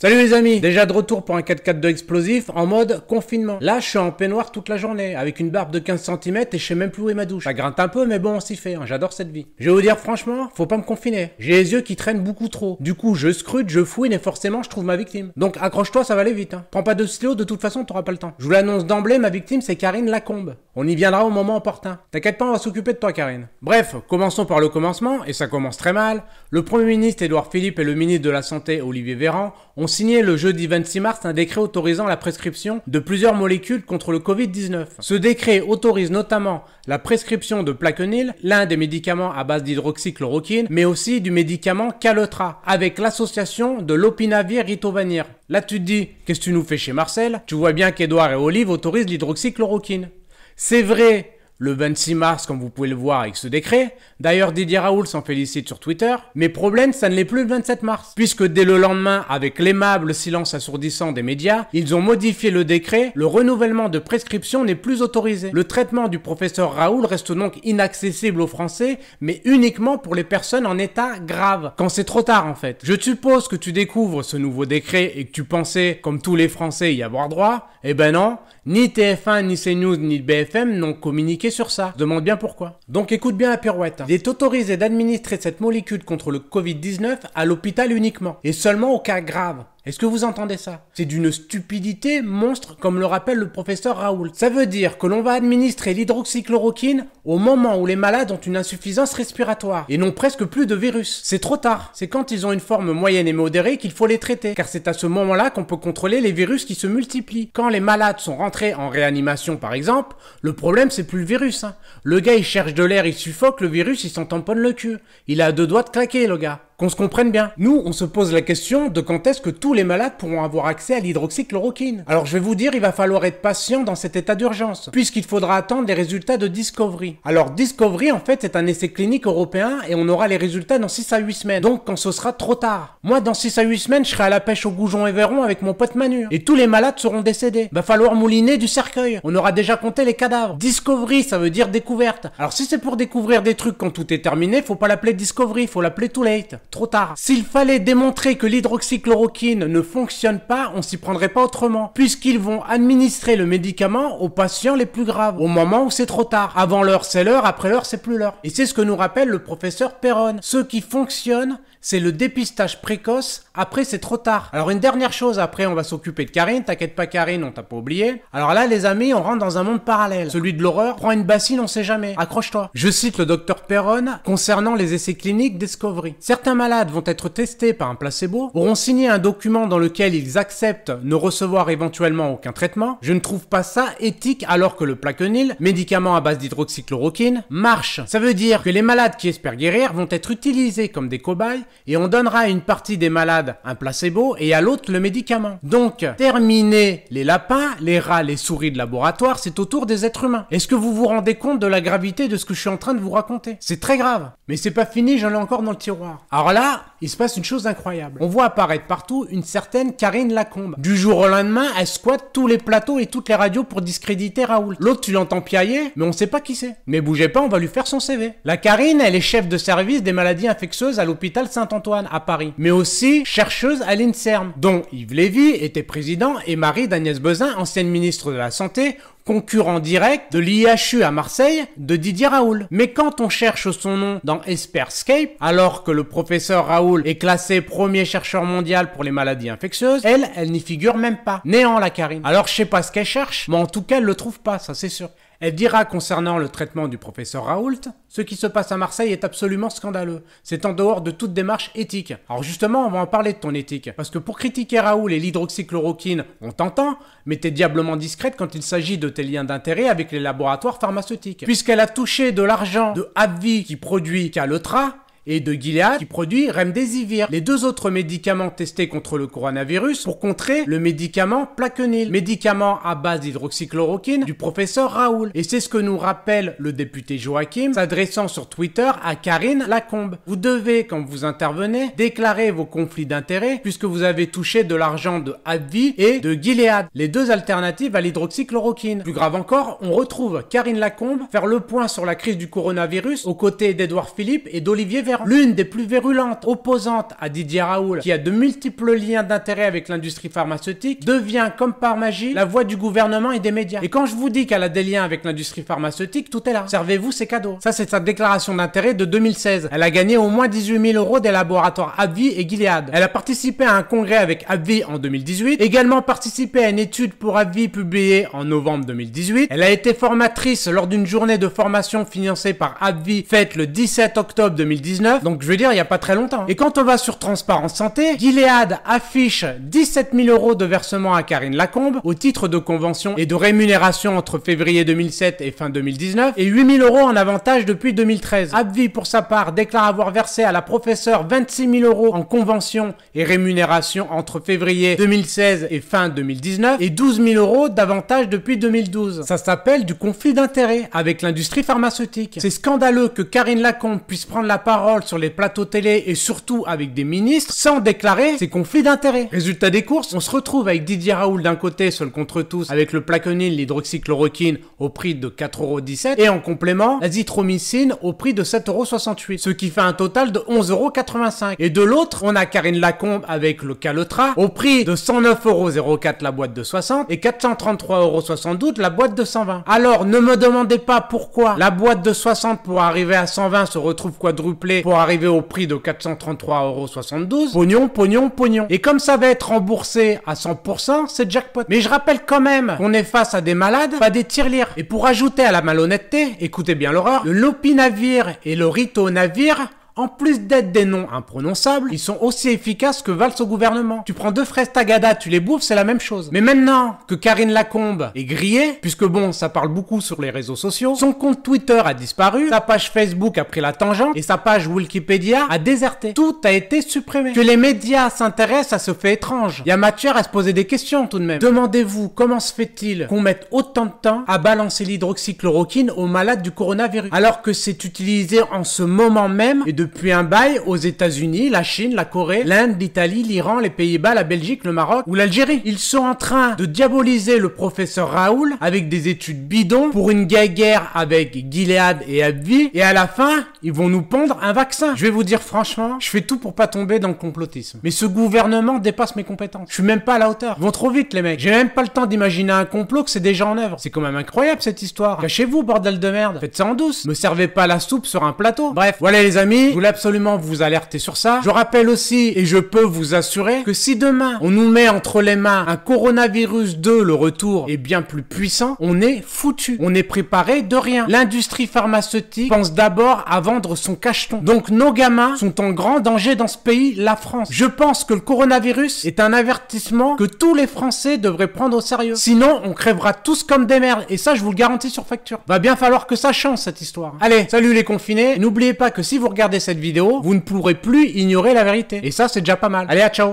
Salut les amis, déjà de retour pour un 4x4 de explosif en mode confinement. Là, je suis en peignoir toute la journée, avec une barbe de 15 cm et je sais même plus où est ma douche. Ça grince un peu, mais bon, on s'y fait, hein. j'adore cette vie. Je vais vous dire franchement, faut pas me confiner. J'ai les yeux qui traînent beaucoup trop. Du coup, je scrute, je fouine et forcément, je trouve ma victime. Donc accroche-toi, ça va aller vite. Hein. Prends pas de stylo, de toute façon, t'auras pas le temps. Je vous l'annonce d'emblée, ma victime, c'est Karine Lacombe. On y viendra au moment opportun. T'inquiète pas, on va s'occuper de toi, Karine. Bref, commençons par le commencement, et ça commence très mal. Le Premier ministre Édouard Philippe et le ministre de la Santé Olivier Véran ont signé le jeudi 26 mars un décret autorisant la prescription de plusieurs molécules contre le Covid-19. Ce décret autorise notamment la prescription de Plaquenil, l'un des médicaments à base d'hydroxychloroquine, mais aussi du médicament Calotra, avec l'association de l'opinavir ritonavir. Là tu te dis, qu'est-ce que tu nous fais chez Marcel? Tu vois bien qu'Edouard et Olive autorisent l'hydroxychloroquine. C'est vrai le 26 mars, comme vous pouvez le voir avec ce décret. D'ailleurs, Didier Raoul s'en félicite sur Twitter. Mais problème, ça ne l'est plus le 27 mars. Puisque dès le lendemain, avec l'aimable silence assourdissant des médias, ils ont modifié le décret. Le renouvellement de prescription n'est plus autorisé. Le traitement du professeur Raoul reste donc inaccessible aux Français, mais uniquement pour les personnes en état grave. Quand c'est trop tard, en fait. Je suppose que tu découvres ce nouveau décret et que tu pensais, comme tous les Français, y avoir droit. Eh ben non. Ni TF1, ni CNews, ni BFM n'ont communiqué sur ça. demande bien pourquoi. Donc écoute bien la pirouette. Il est autorisé d'administrer cette molécule contre le Covid-19 à l'hôpital uniquement. Et seulement au cas grave. Est-ce que vous entendez ça? C'est d'une stupidité monstre comme le rappelle le professeur Raoul. Ça veut dire que l'on va administrer l'hydroxychloroquine au moment où les malades ont une insuffisance respiratoire et n'ont presque plus de virus. C'est trop tard. C'est quand ils ont une forme moyenne et modérée qu'il faut les traiter. Car c'est à ce moment-là qu'on peut contrôler les virus qui se multiplient. Quand les malades sont rentrés en réanimation par exemple, le problème c'est plus le virus. Hein. Le gars il cherche de l'air, il suffoque, le virus il s'en tamponne le cul. Il a deux doigts de claquer le gars. Qu'on se comprenne bien. Nous, on se pose la question de quand est-ce que tous les malades pourront avoir accès à l'hydroxychloroquine. Alors je vais vous dire, il va falloir être patient dans cet état d'urgence, puisqu'il faudra attendre les résultats de Discovery. Alors Discovery, en fait, c'est un essai clinique européen et on aura les résultats dans 6 à 8 semaines. Donc quand ce sera trop tard. Moi, dans 6 à 8 semaines, je serai à la pêche au Goujon et Véron avec mon pote Manu. Et tous les malades seront décédés. Va falloir mouliner du cercueil. On aura déjà compté les cadavres. Discovery, ça veut dire découverte. Alors si c'est pour découvrir des trucs quand tout est terminé, faut pas l'appeler Discovery, faut l'appeler Too Late trop tard. S'il fallait démontrer que l'hydroxychloroquine ne fonctionne pas, on s'y prendrait pas autrement, puisqu'ils vont administrer le médicament aux patients les plus graves, au moment où c'est trop tard. Avant l'heure, c'est l'heure, après l'heure, c'est plus l'heure. Et c'est ce que nous rappelle le professeur Perron. Ce qui fonctionne, c'est le dépistage précoce. Après, c'est trop tard. Alors, une dernière chose, après, on va s'occuper de Karine. T'inquiète pas, Karine, on t'a pas oublié. Alors là, les amis, on rentre dans un monde parallèle. Celui de l'horreur. Prends une bassine, on sait jamais. Accroche-toi. Je cite le docteur Perron concernant les essais cliniques Discovery. Certains malades vont être testés par un placebo, auront signé un document dans lequel ils acceptent ne recevoir éventuellement aucun traitement. Je ne trouve pas ça éthique alors que le plaquenil, médicament à base d'hydroxychloroquine, marche. Ça veut dire que les malades qui espèrent guérir vont être utilisés comme des cobayes et on donnera à une partie des malades un placebo et à l'autre le médicament. Donc, terminer les lapins, les rats, les souris de laboratoire, c'est autour des êtres humains. Est-ce que vous vous rendez compte de la gravité de ce que je suis en train de vous raconter? C'est très grave. Mais c'est pas fini, j'en ai encore dans le tiroir. Alors là, il se passe une chose incroyable. On voit apparaître partout une certaine Karine Lacombe. Du jour au lendemain, elle squatte tous les plateaux et toutes les radios pour discréditer Raoul. L'autre, tu l'entends piailler, mais on sait pas qui c'est. Mais bougez pas, on va lui faire son CV. La Karine, elle est chef de service des maladies infectieuses à l'hôpital Saint-Antoine à Paris, mais aussi chercheuse à l'INSERM, dont Yves Lévy était président et Marie d'Agnès Bezin, ancienne ministre de la Santé, concurrent direct de l'IHU à Marseille de Didier Raoul. Mais quand on cherche son nom dans Esperscape, alors que le professeur Raoul est classé premier chercheur mondial pour les maladies infectieuses, elle, elle n'y figure même pas. Néant la Karine. Alors je sais pas ce qu'elle cherche, mais en tout cas elle le trouve pas, ça c'est sûr. Elle dira concernant le traitement du professeur Raoult, ce qui se passe à Marseille est absolument scandaleux. C'est en dehors de toute démarche éthique. Alors justement, on va en parler de ton éthique. Parce que pour critiquer Raoul et l'hydroxychloroquine, on t'entend, mais t'es diablement discrète quand il s'agit de tes liens d'intérêt avec les laboratoires pharmaceutiques. Puisqu'elle a touché de l'argent de AbbVie qui produit Calotra, et de Gilead qui produit Remdesivir, les deux autres médicaments testés contre le coronavirus pour contrer le médicament Plaquenil, médicament à base d'hydroxychloroquine du professeur Raoul. Et c'est ce que nous rappelle le député Joachim s'adressant sur Twitter à Karine Lacombe. Vous devez, quand vous intervenez, déclarer vos conflits d'intérêts puisque vous avez touché de l'argent de AbbVie et de Gilead, les deux alternatives à l'hydroxychloroquine. Plus grave encore, on retrouve Karine Lacombe faire le point sur la crise du coronavirus aux côtés d'Edouard Philippe et d'Olivier Véran l'une des plus virulentes opposantes à Didier Raoul, qui a de multiples liens d'intérêt avec l'industrie pharmaceutique, devient comme par magie la voix du gouvernement et des médias. Et quand je vous dis qu'elle a des liens avec l'industrie pharmaceutique, tout est là. Servez-vous ces cadeaux. Ça, c'est sa déclaration d'intérêt de 2016. Elle a gagné au moins 18 000 euros des laboratoires AbbVie et Gilead. Elle a participé à un congrès avec AbbVie en 2018, également participé à une étude pour AbbVie publiée en novembre 2018. Elle a été formatrice lors d'une journée de formation financée par AbbVie faite le 17 octobre 2019. Donc, je veux dire, il n'y a pas très longtemps. Et quand on va sur Transparence Santé, Gilead affiche 17 000 euros de versement à Karine Lacombe au titre de convention et de rémunération entre février 2007 et fin 2019 et 8 000 euros en avantage depuis 2013. AbbVie, pour sa part, déclare avoir versé à la professeure 26 000 euros en convention et rémunération entre février 2016 et fin 2019 et 12 000 euros d'avantage depuis 2012. Ça s'appelle du conflit d'intérêts avec l'industrie pharmaceutique. C'est scandaleux que Karine Lacombe puisse prendre la parole sur les plateaux télé et surtout avec des ministres sans déclarer ses conflits d'intérêts. Résultat des courses, on se retrouve avec Didier Raoul d'un côté, seul contre tous, avec le placonil, l'hydroxychloroquine au prix de 4,17€ et en complément, l'azithromycine au prix de 7,68€, ce qui fait un total de 11,85€. Et de l'autre, on a Karine Lacombe avec le Calotra au prix de 109,04€ la boîte de 60 et 433,72€ la boîte de 120. Alors, ne me demandez pas pourquoi la boîte de 60 pour arriver à 120 se retrouve quadruplée pour arriver au prix de 433,72€. Pognon, pognon, pognon. Et comme ça va être remboursé à 100%, c'est jackpot. Mais je rappelle quand même qu'on est face à des malades, pas des tirelires. Et pour ajouter à la malhonnêteté, écoutez bien l'horreur, le lopinavir et le ritonavir en plus d'être des noms imprononçables, ils sont aussi efficaces que valent au gouvernement. Tu prends deux fraises tagada, tu les bouffes, c'est la même chose. Mais maintenant que Karine Lacombe est grillée, puisque bon, ça parle beaucoup sur les réseaux sociaux, son compte Twitter a disparu, sa page Facebook a pris la tangente et sa page Wikipédia a déserté. Tout a été supprimé. Que les médias s'intéressent à ce fait étrange. Y a matière à se poser des questions tout de même. Demandez-vous comment se fait-il qu'on mette autant de temps à balancer l'hydroxychloroquine aux malades du coronavirus, alors que c'est utilisé en ce moment même et de depuis un bail aux États-Unis, la Chine, la Corée, l'Inde, l'Italie, l'Iran, les Pays-Bas, la Belgique, le Maroc ou l'Algérie. Ils sont en train de diaboliser le professeur Raoul avec des études bidons pour une guerre avec Gilead et AbbVie et à la fin, ils vont nous pondre un vaccin. Je vais vous dire franchement, je fais tout pour pas tomber dans le complotisme. Mais ce gouvernement dépasse mes compétences. Je suis même pas à la hauteur. Ils vont trop vite les mecs. J'ai même pas le temps d'imaginer un complot que c'est déjà en œuvre. C'est quand même incroyable cette histoire. Cachez-vous bordel de merde. Faites ça en douce. Me servez pas la soupe sur un plateau. Bref, voilà les amis, absolument vous alerter sur ça. Je rappelle aussi, et je peux vous assurer, que si demain on nous met entre les mains un coronavirus 2, le retour est bien plus puissant, on est foutu. On est préparé de rien. L'industrie pharmaceutique pense d'abord à vendre son cacheton. Donc nos gamins sont en grand danger dans ce pays, la France. Je pense que le coronavirus est un avertissement que tous les Français devraient prendre au sérieux. Sinon, on crèvera tous comme des merdes. Et ça, je vous le garantis sur facture. Va bien falloir que ça change cette histoire. Allez, salut les confinés. N'oubliez pas que si vous cette vidéo, vous ne pourrez plus ignorer la vérité. Et ça, c'est déjà pas mal. Allez, à ciao